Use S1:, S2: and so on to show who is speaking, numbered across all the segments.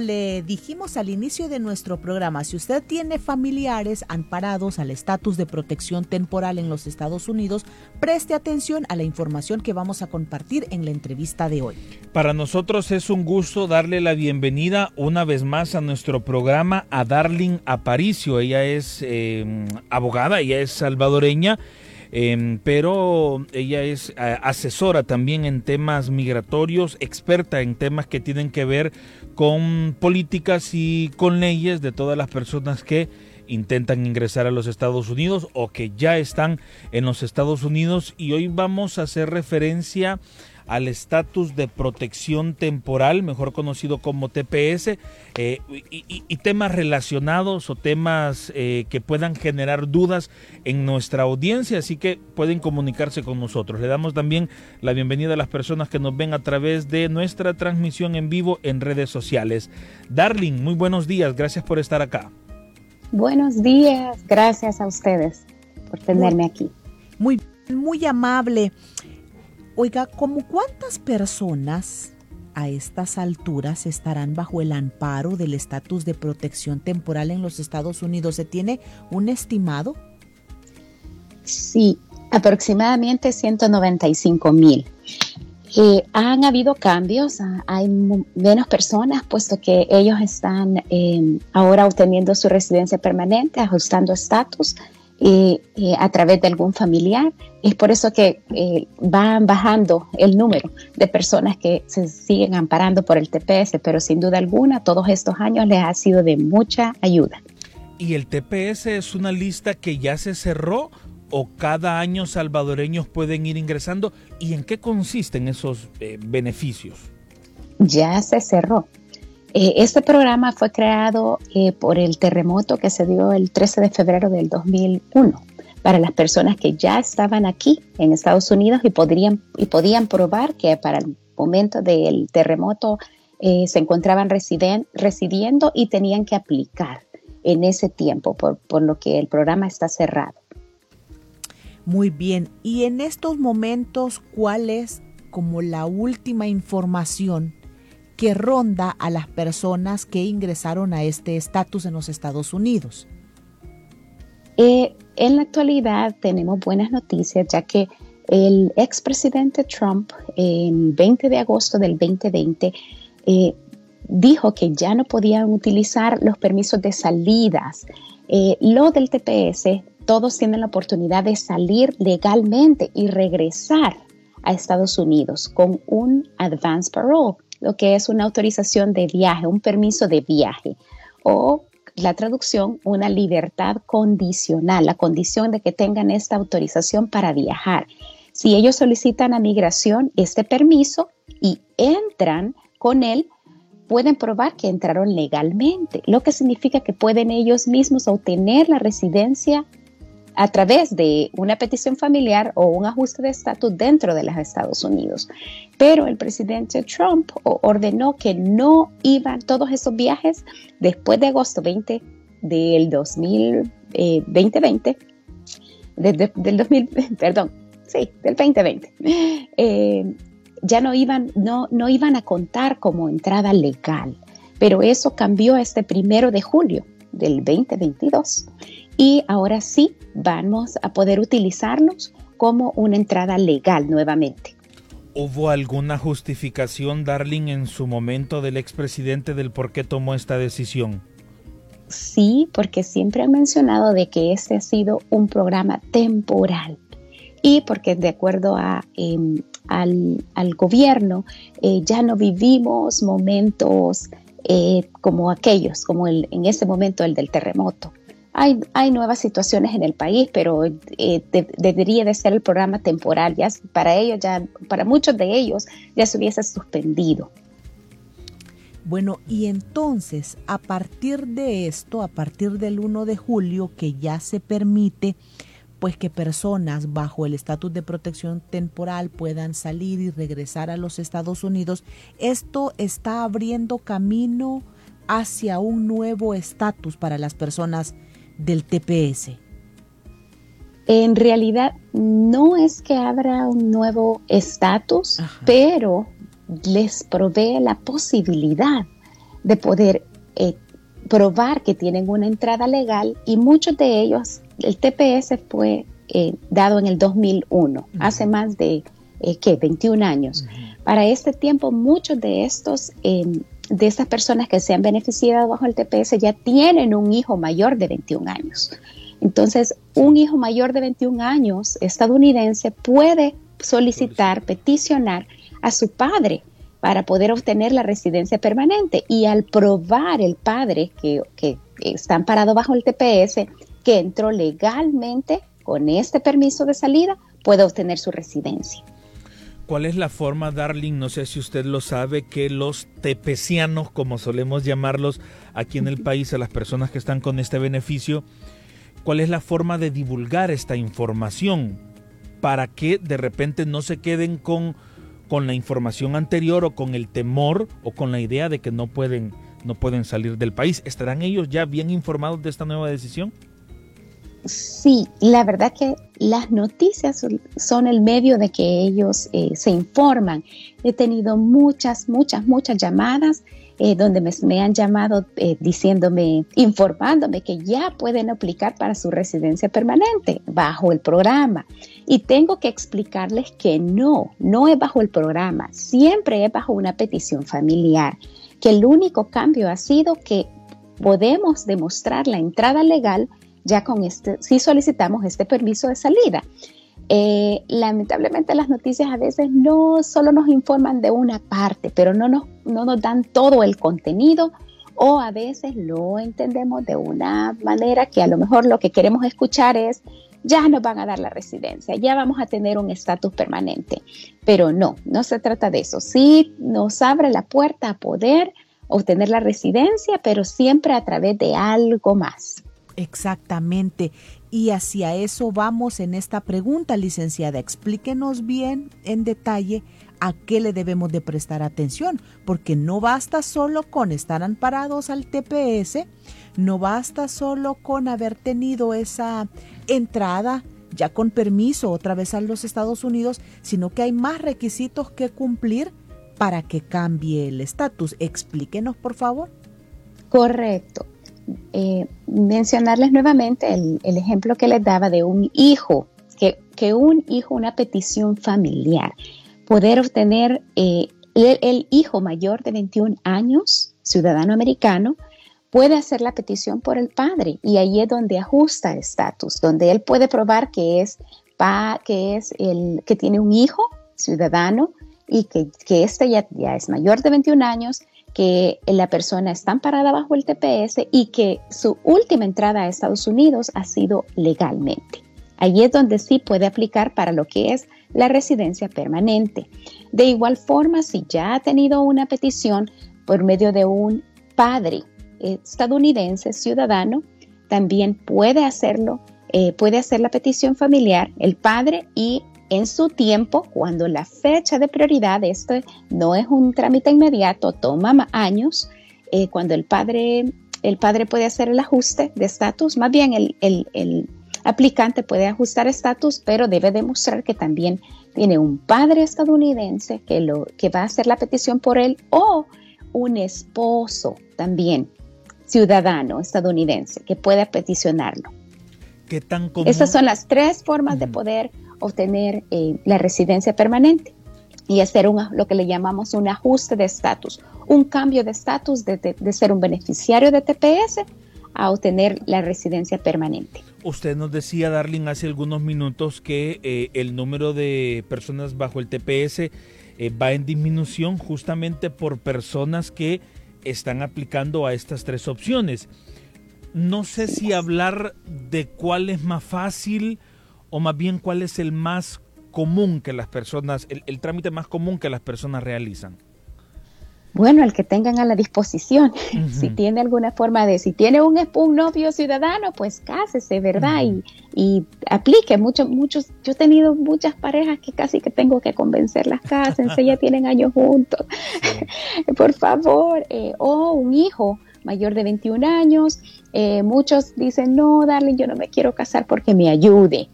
S1: Le dijimos al inicio de nuestro programa, si usted tiene familiares amparados al estatus de protección temporal en los Estados Unidos, preste atención a la información que vamos a compartir en la entrevista de hoy.
S2: Para nosotros es un gusto darle la bienvenida una vez más a nuestro programa a Darling Aparicio. Ella es eh, abogada, ella es salvadoreña. Em, pero ella es asesora también en temas migratorios, experta en temas que tienen que ver con políticas y con leyes de todas las personas que intentan ingresar a los Estados Unidos o que ya están en los Estados Unidos. Y hoy vamos a hacer referencia al estatus de protección temporal, mejor conocido como TPS, eh, y, temas relacionados o temas eh, que puedan generar dudas en nuestra audiencia, así que pueden comunicarse con nosotros. Le damos también la bienvenida a las personas que nos ven a través de nuestra transmisión en vivo en redes sociales. Darling, muy buenos días, gracias por estar acá.
S3: Buenos días, gracias a ustedes por tenerme aquí.
S1: Muy, muy amable. Oiga, ¿cómo cuántas personas a estas alturas estarán bajo el amparo del estatus de protección temporal en los Estados Unidos? ¿Se tiene un estimado?
S3: Sí, aproximadamente 195 mil. Eh, han habido cambios, ah, hay menos personas, puesto que ellos están em, ahora obteniendo su residencia permanente, ajustando estatus eh, a través de algún familiar. Es por eso que eh, van bajando el número de personas que se siguen amparando por el TPS, pero sin duda alguna todos estos años les ha sido de mucha ayuda.
S2: ¿Y el TPS es una lista que ya se cerró o cada año salvadoreños pueden ir ingresando? ¿Y en qué consisten esos eh, beneficios?
S3: Ya se cerró. Eh, este programa fue creado eh, por el terremoto que se dio el 13 de febrero del 2001 para las personas que ya estaban aquí en Estados Unidos y, podrían, y podían probar que para el momento del terremoto eh, se encontraban residiendo y tenían que aplicar en ese tiempo, por, por lo que el programa está cerrado.
S1: Muy bien, y en estos momentos, ¿cuál es como la última información que ronda a las personas que ingresaron a este estatus en los Estados Unidos?
S3: Eh, en la actualidad tenemos buenas noticias ya que el expresidente Trump en 20 de agosto del 2020 eh, dijo que ya no podían utilizar los permisos de salidas. Eh, lo del TPS, todos tienen la oportunidad de salir legalmente y regresar a Estados Unidos con un advance parole lo que es una autorización de viaje, un permiso de viaje o la traducción, una libertad condicional, la condición de que tengan esta autorización para viajar. Si ellos solicitan a migración este permiso y entran con él, pueden probar que entraron legalmente, lo que significa que pueden ellos mismos obtener la residencia a través de una petición familiar o un ajuste de estatus dentro de los Estados Unidos. Pero el presidente Trump ordenó que no iban todos esos viajes después de agosto 20 del 2020, eh, del 2000, perdón, sí, del 2020. Eh, ya no iban, no, no iban a contar como entrada legal, pero eso cambió este primero de julio del 2022 y ahora sí vamos a poder utilizarlos como una entrada legal nuevamente.
S2: ¿Hubo alguna justificación, Darling, en su momento del expresidente del por qué tomó esta decisión?
S3: Sí, porque siempre han mencionado de que este ha sido un programa temporal y porque de acuerdo a, em, al, gobierno eh, ya no vivimos momentos eh, como aquellos, como el, en ese momento el del terremoto hay, hay nuevas situaciones en el país, pero eh, debería de ser el programa temporal. Ya para ellos, ya, para muchos de ellos, ya se hubiese suspendido.
S1: Bueno, y entonces, a partir de esto, a partir del 1 de julio, que ya se permite pues que personas bajo el estatus de protección temporal puedan salir y regresar a los Estados Unidos, esto está abriendo camino hacia un nuevo estatus para las personas del TPS.
S3: En realidad no es que abra un nuevo estatus, pero les provee la posibilidad de poder eh, probar que tienen una entrada legal y muchos de ellos, el TPS fue eh, dado en el 2001, hace más de, eh, ¿qué? 21 años. Para este tiempo, muchos de estos, em, de estas personas que se han beneficiado bajo el TPS ya tienen un hijo mayor de 21 años. Entonces, un hijo mayor de 21 años estadounidense puede solicitar, peticionar a su padre para poder obtener la residencia permanente. Y al probar el padre que, que está amparado bajo el TPS, que entró legalmente con este permiso de salida, puede obtener su residencia.
S2: ¿Cuál es la forma, Darling? No sé si usted lo sabe, que los tepecianos, como solemos llamarlos aquí en el país, a las personas que están con este beneficio, ¿cuál es la forma de divulgar esta información para que de repente no se queden con con la información anterior o con el temor o con la idea de que no pueden, no pueden salir del país. ¿Estarán ellos ya bien informados de esta nueva decisión?
S3: Sí, la verdad que las noticias son el medio de que ellos eh, se informan. He tenido muchas, muchas, muchas llamadas eh, donde me, han llamado eh, diciéndome, informándome que ya pueden aplicar para su residencia permanente bajo el programa. Y tengo que explicarles que no, no es bajo el programa, siempre es bajo una petición familiar, que el único cambio ha sido que podemos demostrar la entrada legal ya con este, si solicitamos este permiso de salida. Eh, lamentablemente las noticias a veces no solo nos informan de una parte, pero no nos, no nos dan todo el contenido o a veces lo entendemos de una manera que a lo mejor lo que queremos escuchar es ya nos van a dar la residencia, ya vamos a tener un estatus permanente. Pero no, no se trata de eso. Sí nos abre la puerta a poder obtener la residencia, pero siempre a través de algo más.
S1: Exactamente. Y hacia eso vamos en esta pregunta, licenciada. Explíquenos bien en detalle a qué le debemos de prestar atención, porque no basta solo con estar amparados al TPS, no basta solo con haber tenido esa entrada ya con permiso otra vez a los Estados Unidos, sino que hay más requisitos que cumplir para que cambie el estatus. Explíquenos, por favor.
S3: Correcto. Eh, mencionarles nuevamente el, ejemplo que les daba de un hijo, que, un hijo, una petición familiar, poder obtener eh, el, hijo mayor de 21 años, ciudadano americano, puede hacer la petición por el padre y ahí es donde ajusta estatus, donde él puede probar que es, pa, que es el que tiene un hijo ciudadano y que, que este ya, ya es mayor de 21 años que la persona está amparada bajo el TPS y que su última entrada a Estados Unidos ha sido legalmente. Allí es donde sí puede aplicar para lo que es la residencia permanente. De igual forma, si ya ha tenido una petición por medio de un padre estadounidense ciudadano, también puede hacerlo, eh, puede hacer la petición familiar, el padre y en su tiempo, cuando la fecha de prioridad, esto no es un trámite inmediato, toma años, eh, cuando el padre, el padre puede hacer el ajuste de estatus, más bien el, el aplicante puede ajustar estatus, pero debe demostrar que también tiene un padre estadounidense que, lo, que va a hacer la petición por él o un esposo también ciudadano estadounidense que pueda peticionarlo.
S2: ¿Qué tan
S3: Esas son las tres formas de poder obtener eh, la residencia permanente y hacer lo que le llamamos un ajuste de estatus, un cambio de estatus de, ser un beneficiario de TPS a obtener la residencia permanente.
S2: Usted nos decía, Darling, hace algunos minutos que eh, el número de personas bajo el TPS eh, va en disminución justamente por personas que están aplicando a estas tres opciones. No sé si hablar de cuál es más fácil o más bien cuál es el más común que las personas, el, trámite más común que las personas realizan.
S3: Bueno, el que tengan a la disposición. Si tiene alguna forma de, si tiene un, un novio ciudadano, pues cásese, ¿verdad? y, y, aplique. Muchos, muchos, yo he tenido muchas parejas que casi que tengo que convencerlas, cásense, ya tienen años juntos. Por favor. Eh, o un hijo mayor de 21 años. Eh, muchos dicen, no, darling, yo no me quiero casar porque me ayude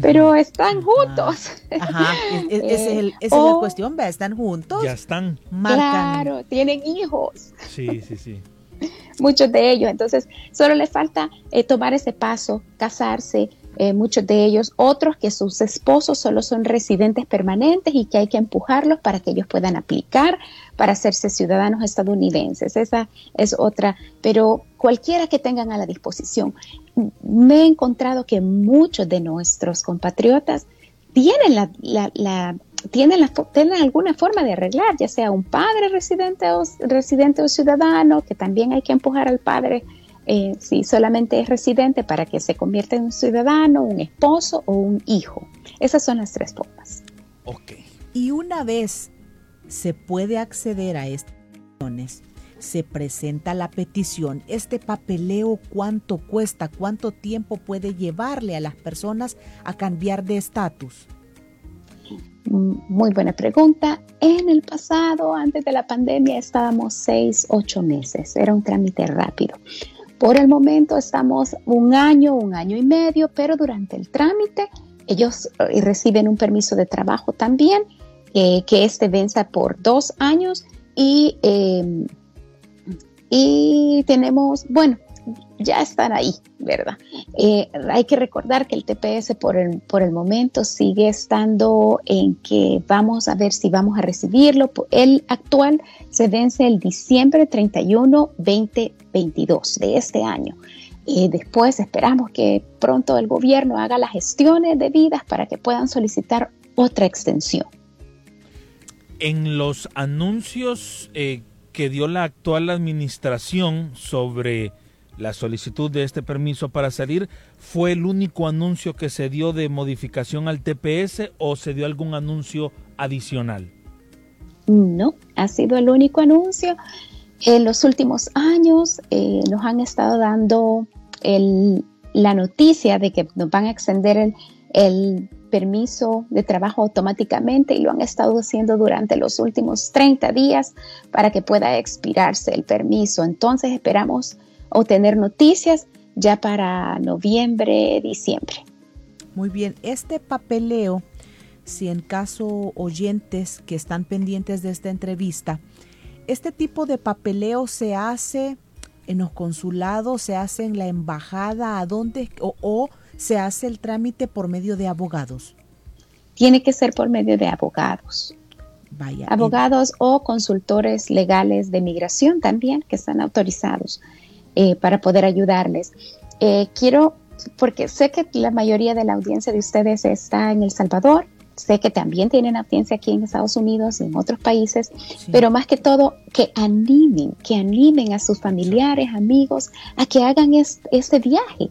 S3: pero están juntos.
S1: Ajá, esa es la cuestión, ¿ve? Están juntos.
S2: Ya están.
S3: Claro, tienen hijos.
S2: Sí, sí, sí.
S3: Muchos de ellos. Entonces, solo les falta eh, tomar ese paso, casarse, eh, muchos de ellos, otros que sus esposos solo son residentes permanentes y que hay que empujarlos para que ellos puedan aplicar para hacerse ciudadanos estadounidenses. Esa es otra, pero cualquiera que tengan a la disposición. Me he encontrado que muchos de nuestros compatriotas tienen la, tienen, tienen alguna forma de arreglar, ya sea un padre residente o, residente o ciudadano, que también hay que empujar al padre eh, si solamente es residente para que se convierta en un ciudadano, un esposo o un hijo. Esas son las tres formas.
S1: Ok. Y una vez se puede acceder a estas opciones, se presenta la petición, este papeleo cuánto cuesta, cuánto tiempo puede llevarle a las personas a cambiar de estatus.
S3: Mm, muy buena pregunta. En el pasado, antes de la pandemia, estábamos seis, ocho meses. Era un trámite rápido. Por el momento estamos un año, un año y medio, pero durante el trámite ellos eh, reciben un permiso de trabajo también, eh, que este venza por dos años y, eh, y tenemos, bueno, ya están ahí, ¿verdad? Eh, hay que recordar que el TPS por el, por el momento sigue estando en que vamos a ver si vamos a recibirlo. El actual se vence el diciembre 31, 2022 de este año. Y después esperamos que pronto el gobierno haga las gestiones debidas para que puedan solicitar otra extensión.
S2: En los anuncios eh, que dio la actual administración sobre la solicitud de este permiso para salir fue el único anuncio que se dio de modificación al TPS o se dio algún anuncio adicional?
S3: No, ha sido el único anuncio. En los últimos años eh, nos han estado dando la noticia de que nos van a extender el, el permiso de trabajo automáticamente y lo han estado haciendo durante los últimos 30 días para que pueda expirarse el permiso. Entonces esperamos tener noticias ya para noviembre, diciembre.
S1: Muy bien, este papeleo, si en caso oyentes que están pendientes de esta entrevista, este tipo de papeleo se hace en los consulados, se hace en la embajada, ¿a dónde? O, o se hace el trámite por medio de abogados.
S3: Tiene que ser por medio de abogados. Vaya. Abogados o consultores legales de migración también que están autorizados. Eh, para poder ayudarles. Eh, quiero, porque sé que la mayoría de la audiencia de ustedes está en El Salvador, sé que también tienen audiencia aquí en Estados Unidos y en otros países, pero más que todo que animen, que animen a sus familiares, amigos, a que hagan este viaje,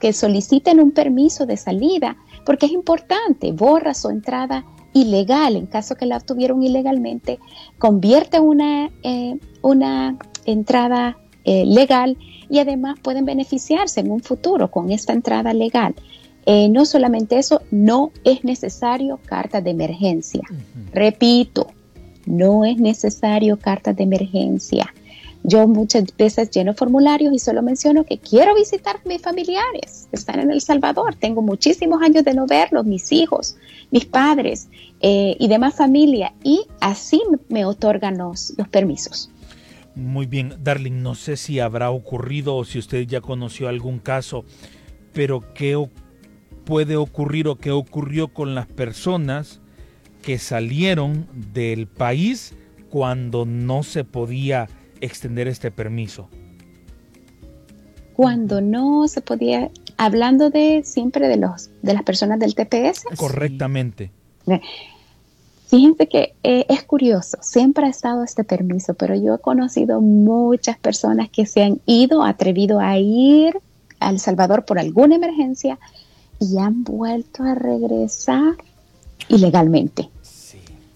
S3: que soliciten un permiso de salida, porque es importante, borra su entrada ilegal, en caso que la obtuvieron ilegalmente, convierte una, eh, una entrada eh, legal y además pueden beneficiarse en un futuro con esta entrada legal. Eh, no solamente eso, no es necesario carta de emergencia. Repito, no es necesario carta de emergencia. Yo muchas veces lleno formularios y solo menciono que quiero visitar a mis familiares que están en El Salvador. Tengo muchísimos años de no verlos, mis hijos, mis padres eh, y demás familia. Y así me otorgan los permisos.
S2: Muy bien, Darling, no sé si habrá ocurrido o si usted ya conoció algún caso, pero ¿qué puede ocurrir o qué ocurrió con las personas que salieron del país cuando no se podía extender este permiso?
S3: Cuando no se podía, hablando de siempre de los de las personas del TPS.
S2: Correctamente.
S3: Fíjense que eh, es curioso, siempre ha estado este permiso, pero yo he conocido muchas personas que se han ido, atrevido a ir a El Salvador por alguna emergencia y han vuelto a regresar ilegalmente,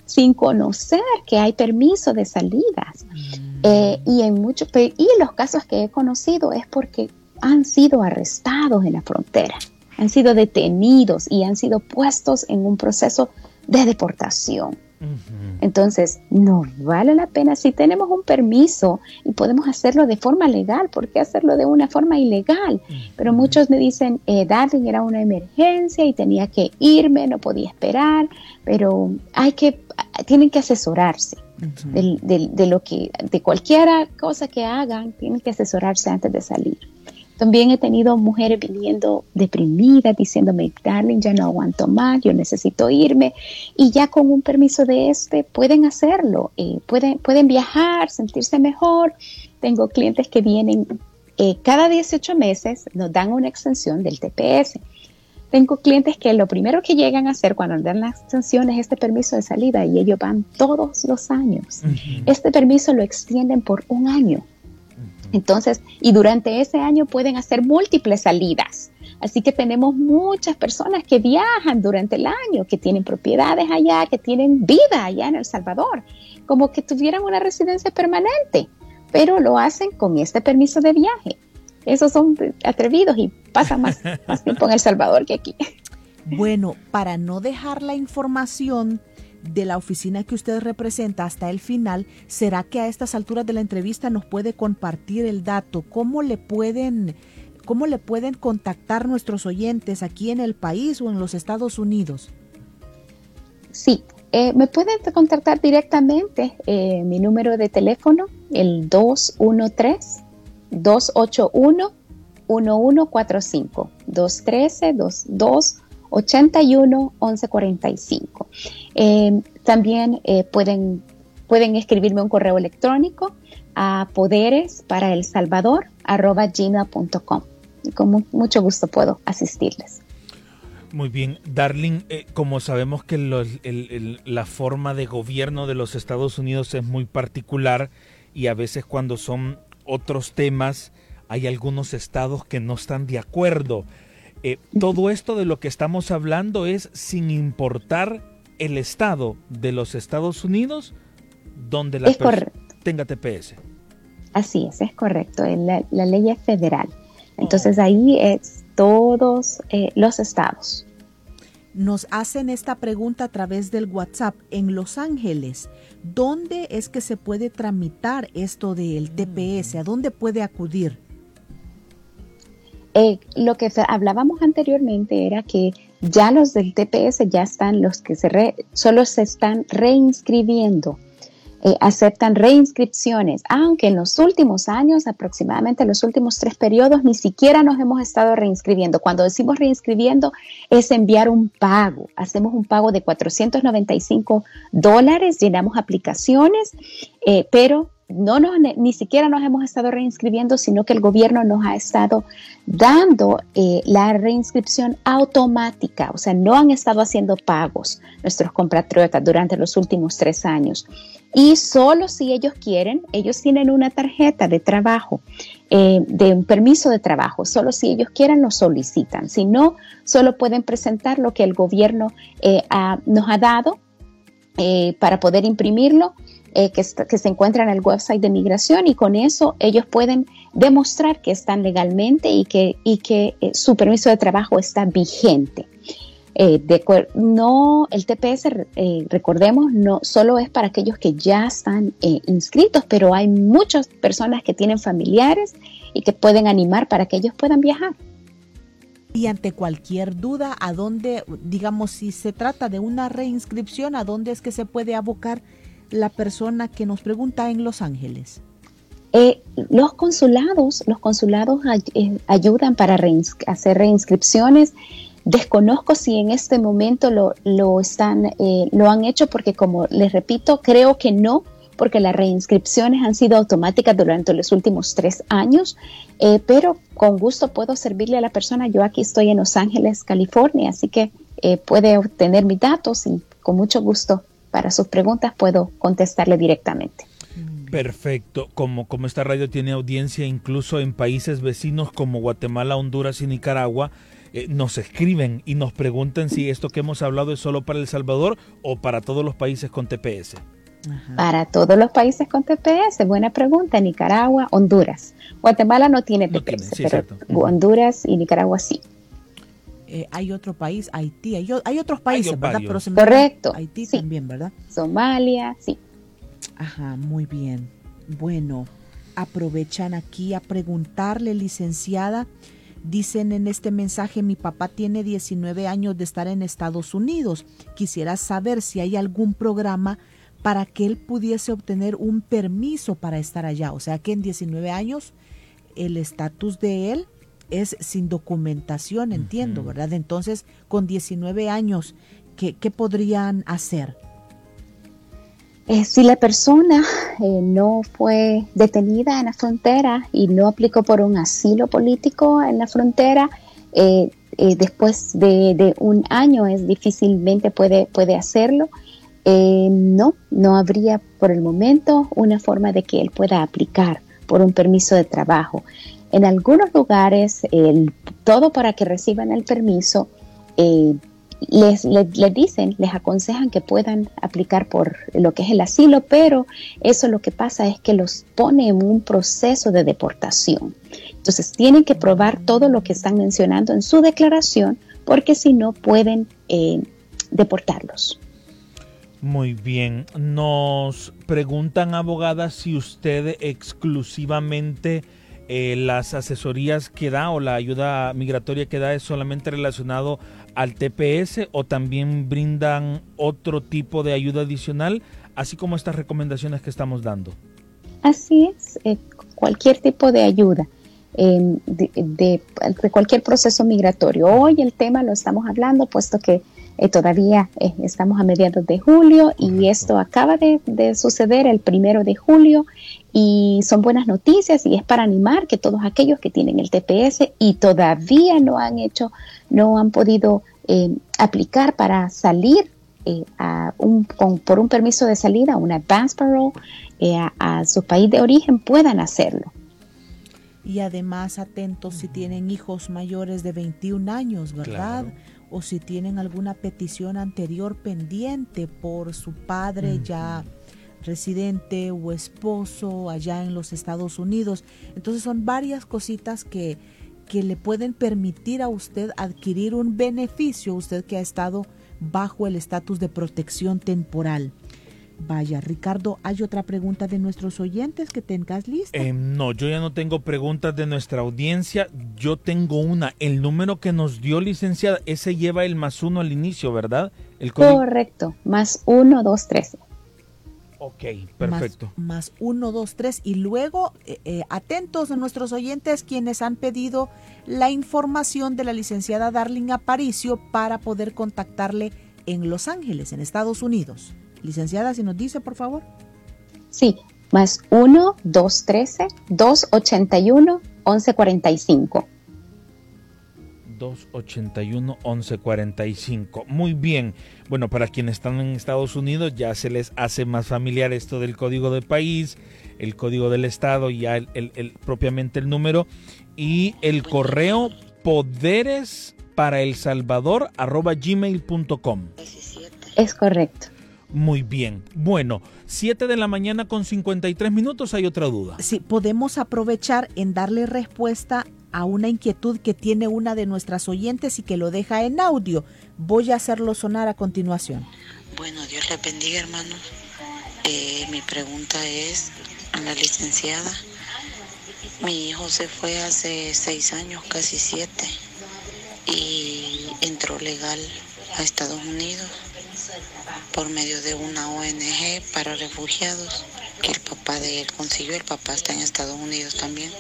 S3: sin conocer que hay permiso de salidas. Mm. Eh, y en muchos y los casos que he conocido es porque han sido arrestados en la frontera, han sido detenidos y han sido puestos en un proceso de deportación. Entonces, no vale la pena si tenemos un permiso y podemos hacerlo de forma legal, ¿por qué hacerlo de una forma ilegal? Pero muchos me dicen, eh, Darling era una emergencia y tenía que irme, no podía esperar, pero hay que, tienen que asesorarse. de, lo que, de cualquier cosa que hagan, tienen que asesorarse antes de salir. También he tenido mujeres viniendo deprimidas, diciéndome, darling, ya no aguanto más, yo necesito irme. Y ya con un permiso de este pueden hacerlo, eh, pueden, pueden viajar, sentirse mejor. Tengo clientes que vienen eh, cada 18 meses, nos dan una extensión del TPS. Tengo clientes que lo primero que llegan a hacer cuando dan la extensión es este permiso de salida y ellos van todos los años. Este permiso lo extienden por un año. Entonces, y durante ese año pueden hacer múltiples salidas. Así que tenemos muchas personas que viajan durante el año, que tienen propiedades allá, que tienen vida allá en El Salvador, como que tuvieran una residencia permanente, pero lo hacen con este permiso de viaje. Esos son atrevidos y pasan más, más tiempo en El Salvador que aquí.
S1: Bueno, para no dejar la información de la oficina que usted representa hasta el final, ¿será que a estas alturas de la entrevista nos puede compartir el dato? ¿Cómo le pueden, cómo le pueden contactar nuestros oyentes aquí en el país o en los Estados Unidos?
S3: Sí, eh, me pueden contactar directamente. Eh, mi número de teléfono, el 213 281 1145 213 22 81 1145. Eh, también eh, pueden, pueden escribirme un correo electrónico a poderes para el salvador gmail.com. Con mucho gusto puedo asistirles.
S2: Muy bien, Darling, eh, como sabemos que la forma de gobierno de los Estados Unidos es muy particular y a veces cuando son otros temas hay algunos estados que no están de acuerdo. Eh, todo esto de lo que estamos hablando es sin importar el estado de los Estados Unidos donde la persona tenga TPS.
S3: Así es, es correcto. La, ley es federal. Entonces ahí es todos eh, los estados.
S1: Nos hacen esta pregunta a través del WhatsApp. En Los Ángeles, ¿dónde es que se puede tramitar esto del TPS? ¿A dónde puede acudir?
S3: Eh, lo que hablábamos anteriormente era que ya los del TPS ya están, los que se solo se están reinscribiendo, eh, aceptan reinscripciones, aunque en los últimos años, aproximadamente los últimos tres periodos, ni siquiera nos hemos estado reinscribiendo. Cuando decimos reinscribiendo es enviar un pago. Hacemos un pago de 495 dólares, llenamos aplicaciones, eh, pero no nos, ni siquiera nos hemos estado reinscribiendo, sino que el gobierno nos ha estado dando eh, la reinscripción automática, o sea, no han estado haciendo pagos nuestros compatriotas durante los últimos tres años. Y solo si ellos quieren, ellos tienen una tarjeta de trabajo, eh, de un permiso de trabajo, solo si ellos quieren lo solicitan. Si no, solo pueden presentar lo que el gobierno eh, nos ha dado para poder imprimirlo eh, que, se encuentra en el website de migración y con eso ellos pueden demostrar que están legalmente y que, y que eh, su permiso de trabajo está vigente. Eh, no, el TPS, recordemos, no solo es para aquellos que ya están inscritos, pero hay muchas personas que tienen familiares y que pueden animar para que ellos puedan viajar.
S1: Y ante cualquier duda, ¿a dónde, digamos, si se trata de una reinscripción, a dónde es que se puede abocar la persona que nos pregunta en Los Ángeles?
S3: Eh, los consulados, los consulados eh, ayudan para hacer reinscripciones. Desconozco si en este momento lo, lo están, eh, lo han hecho porque como les repito, creo que no, porque las reinscripciones han sido automáticas durante los últimos tres años, pero con gusto puedo servirle a la persona. Yo aquí estoy en Los Ángeles, California, así que puede obtener mis datos y con mucho gusto para sus preguntas puedo contestarle directamente.
S2: Perfecto. Como, como esta radio tiene audiencia incluso en países vecinos como Guatemala, Honduras y Nicaragua, eh, nos escriben y nos preguntan si esto que hemos hablado es solo para El Salvador o para todos los países con TPS.
S3: Para todos los países con TPS, buena pregunta. Nicaragua, Honduras. Guatemala no tiene TPS, pero Honduras y Nicaragua sí.
S1: Eh, hay otro país, Haití, hay, otros países, ¿verdad?
S3: Correcto.
S1: Haití también, ¿verdad?
S3: Somalia, sí.
S1: Ajá, muy bien. Bueno, aprovechan aquí a preguntarle, licenciada. Dicen en este mensaje, mi papá tiene 19 años de estar en Estados Unidos. Quisiera saber si hay algún programa para que él pudiese obtener un permiso para estar allá. O sea que en 19 años el estatus de él es sin documentación, entiendo, ¿verdad? Entonces, con 19 años, ¿qué, qué podrían hacer?
S3: Eh, si la persona eh, no fue detenida en la frontera y no aplicó por un asilo político en la frontera, eh, después de, un año es difícilmente puede, puede hacerlo. no, no habría por el momento una forma de que él pueda aplicar por un permiso de trabajo. En algunos lugares, todo para que reciban el permiso les, les, dicen, les aconsejan que puedan aplicar por lo que es el asilo, pero eso lo que pasa es que los pone en un proceso de deportación. Entonces tienen que probar todo lo que están mencionando en su declaración, porque si no pueden eh, deportarlos.
S2: Muy bien. Nos preguntan, abogada, si usted exclusivamente eh, las asesorías que da o la ayuda migratoria que da es solamente relacionado al TPS o también brindan otro tipo de ayuda adicional, así como estas recomendaciones que estamos dando.
S3: Así es, eh, cualquier tipo de ayuda. Em, de, cualquier proceso migratorio. Hoy el tema lo estamos hablando, puesto que eh, todavía estamos a mediados de julio y esto acaba de, de, suceder el primero de julio y son buenas noticias y es para animar que todos aquellos que tienen el TPS y todavía no han hecho, no han podido eh, aplicar para salir eh, a un, por un permiso de salida, una advance parole, eh, a, su país de origen, puedan hacerlo.
S1: Y además atentos si tienen hijos mayores de 21 años, ¿verdad? O si tienen alguna petición anterior pendiente por su padre ya residente o esposo allá en los Estados Unidos. Entonces son varias cositas que, que le pueden permitir a usted adquirir un beneficio, usted que ha estado bajo el estatus de protección temporal. Vaya, Ricardo, ¿hay otra pregunta de nuestros oyentes que tengas lista?
S2: Eh, no, yo ya no tengo preguntas de nuestra audiencia. Yo tengo una. El número que nos dio licenciada, ese lleva el más uno al inicio, ¿verdad?
S3: El Correcto, más uno, dos, trece.
S2: Ok, perfecto.
S1: Más, uno, dos, tres. Y luego, eh, eh, atentos a nuestros oyentes quienes han pedido la información de la licenciada Darling Aparicio para poder contactarle en Los Ángeles, en Estados Unidos. Licenciada, si nos dice, por favor.
S3: Sí, más uno, dos, trece, dos, ochenta y uno, once, cuarenta y cinco.
S2: 281-1145. Muy bien. Bueno, para quienes están en Estados Unidos ya se les hace más familiar esto del código de país, el código del estado, ya el, propiamente el número y el correo poderes para el salvador arroba gmail.com.
S3: Es correcto.
S2: Muy bien. Bueno, 7 de la mañana con 53 minutos, ¿hay otra duda?
S1: Sí, podemos aprovechar en darle respuesta a una inquietud que tiene una de nuestras oyentes y que lo deja en audio. Voy a hacerlo sonar a continuación.
S4: Bueno, Dios le bendiga, hermano. Eh, mi pregunta es a la licenciada. Mi hijo se fue hace seis años, casi siete, y entró legal a Estados Unidos por medio de una ONG para refugiados que el papá de él consiguió. El papá está en Estados Unidos también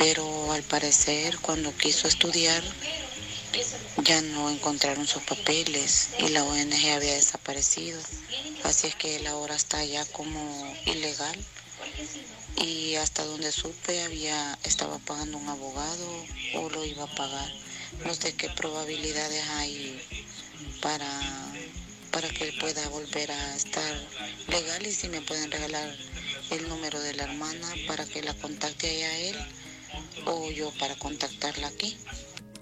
S4: pero al parecer cuando quiso estudiar ya no encontraron sus papeles y la ONG había desaparecido. Así es que él ahora está ya como ilegal y hasta donde supe había estaba pagando un abogado o lo iba a pagar. No sé qué probabilidades hay para para que él pueda volver a estar legal y si me pueden regalar el número de la hermana para que la contacte a él o yo para contactarla aquí.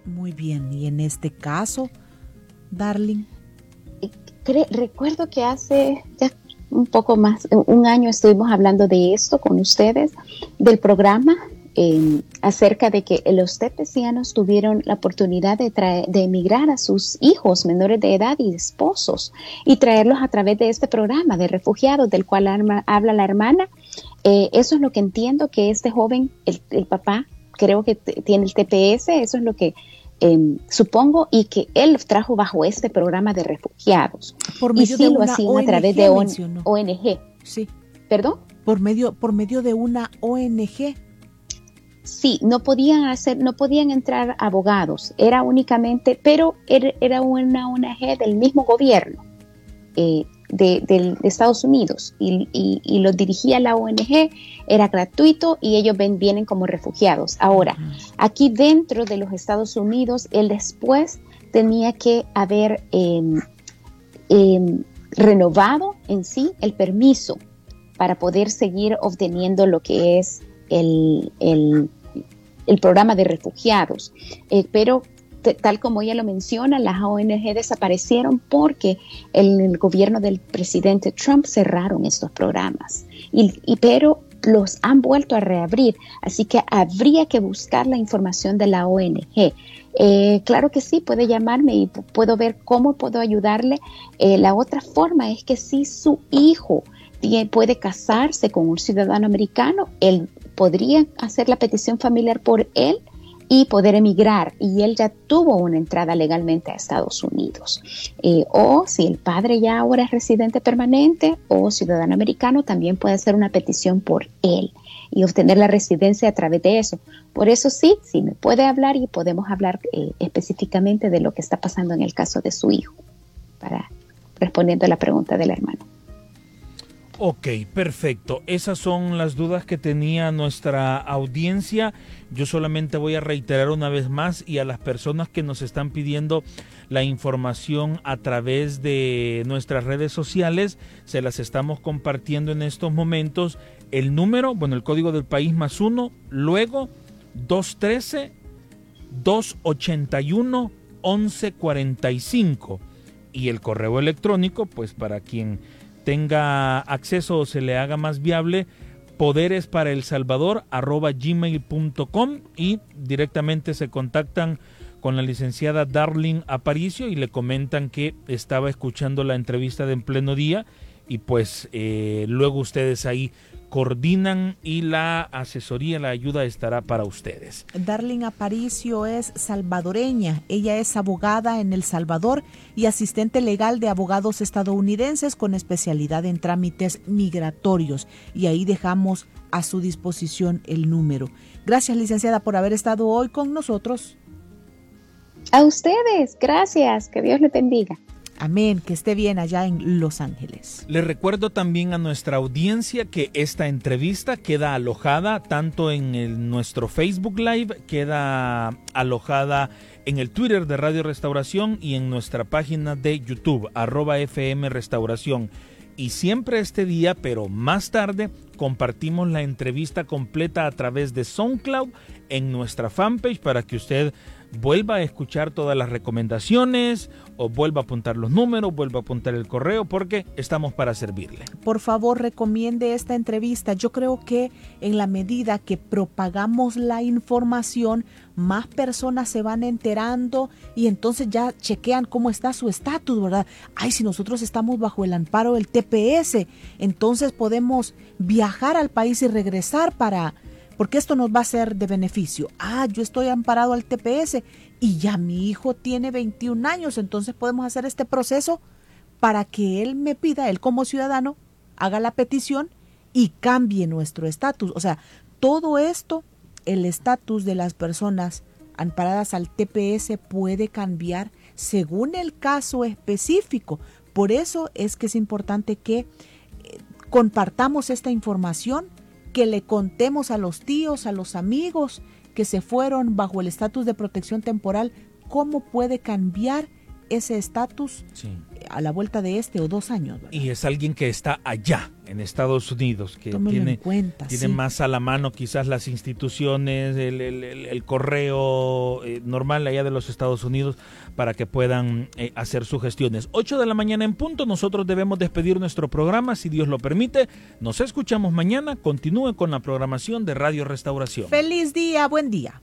S1: Muy bien, y en este caso, Darling.
S3: recuerdo que hace ya un poco más, un año estuvimos hablando de esto con ustedes, del programa Em, acerca de que los tepecianos tuvieron la oportunidad de, de emigrar a sus hijos menores de edad y esposos y traerlos a través de este programa de refugiados del cual habla la hermana. Eh, eso es lo que entiendo que este joven, el, papá, creo que tiene el TPS, eso es lo que em, supongo, y que él trajo bajo este programa de refugiados.
S1: Por medio y sí lo hacían a través de
S3: ONG.
S1: Sí.
S3: ¿Perdón?
S1: Por medio, por medio de una ONG
S3: sí, no podían hacer, no podían entrar abogados, era únicamente, pero era, una ONG del mismo gobierno eh, de, Estados Unidos y, y, lo dirigía la ONG, era gratuito y ellos vienen como refugiados. Ahora, aquí dentro de los Estados Unidos, él después tenía que haber em, em, renovado en sí el permiso para poder seguir obteniendo lo que es el, el programa de refugiados. Eh, pero tal como ella lo menciona, las ONG desaparecieron porque el, el gobierno del presidente Trump cerraron estos programas. Y, pero los han vuelto a reabrir, así que habría que buscar la información de la ONG. Eh, claro que sí, puede llamarme y puedo ver cómo puedo ayudarle. Eh, la otra forma es que si su hijo puede casarse con un ciudadano americano, él podría hacer la petición familiar por él y poder emigrar. Y él ya tuvo una entrada legalmente a Estados Unidos. Eh, o si el padre ya ahora es residente permanente o ciudadano americano, también puede hacer una petición por él y obtener la residencia a través de eso. Por eso sí, sí me puede hablar y podemos hablar eh, específicamente de lo que está pasando en el caso de su hijo, para respondiendo a la pregunta del hermano.
S2: Ok, perfecto. Esas son las dudas que tenía nuestra audiencia. Yo solamente voy a reiterar una vez más y a las personas que nos están pidiendo la información a través de nuestras redes sociales, se las estamos compartiendo en estos momentos. El número, bueno, el código del país más uno, luego 213 281 1145 y el correo electrónico, pues para quien tenga acceso o se le haga más viable, poderes para el Salvador arroba gmail.com y directamente se contactan con la licenciada Darling Aparicio y le comentan que estaba escuchando la entrevista de en pleno día y pues eh, luego ustedes ahí coordinan y la asesoría, la ayuda estará para ustedes.
S1: Darling Aparicio es salvadoreña. Ella es abogada en El Salvador y asistente legal de abogados estadounidenses con especialidad en trámites migratorios. Y ahí dejamos a su disposición el número. Gracias, licenciada, por haber estado hoy con nosotros.
S3: A ustedes, gracias. Que Dios le bendiga.
S1: Amén, que esté bien allá en Los Ángeles.
S2: Le recuerdo también a nuestra audiencia que esta entrevista queda alojada tanto en nuestro Facebook Live, queda alojada en el Twitter de Radio Restauración y en nuestra página de YouTube, arroba FM Restauración. Y siempre este día, pero más tarde, compartimos la entrevista completa a través de SoundCloud en nuestra fanpage para que usted vuelva a escuchar todas las recomendaciones o vuelva a apuntar los números, vuelva a apuntar el correo porque estamos para servirle.
S1: Por favor, recomiende esta entrevista. Yo creo que en la medida que propagamos la información, más personas se van enterando y entonces ya chequean cómo está su estatus, ¿verdad? Ay, si nosotros estamos bajo el amparo del TPS, entonces podemos viajar al país y regresar para porque esto nos va a ser de beneficio. Ah, yo estoy amparado al TPS y ya mi hijo tiene 21 años, entonces podemos hacer este proceso para que él me pida, él como ciudadano, haga la petición y cambie nuestro estatus. O sea, todo esto, el estatus de las personas amparadas al TPS puede cambiar según el caso específico. Por eso es que es importante que eh, compartamos esta información que le contemos a los tíos, a los amigos que se fueron bajo el estatus de protección temporal, cómo puede cambiar ese estatus
S5: a la vuelta de este o dos años.
S2: Y es alguien que está allá, en Estados Unidos, que tiene, tiene más a la mano quizás las instituciones, el, correo eh, normal allá de los Estados Unidos para que puedan eh, hacer sus gestiones. 8 de la mañana en punto, nosotros debemos despedir nuestro programa, si Dios lo permite. Nos escuchamos mañana, continúe con la programación de Radio Restauración.
S5: Feliz día, buen día.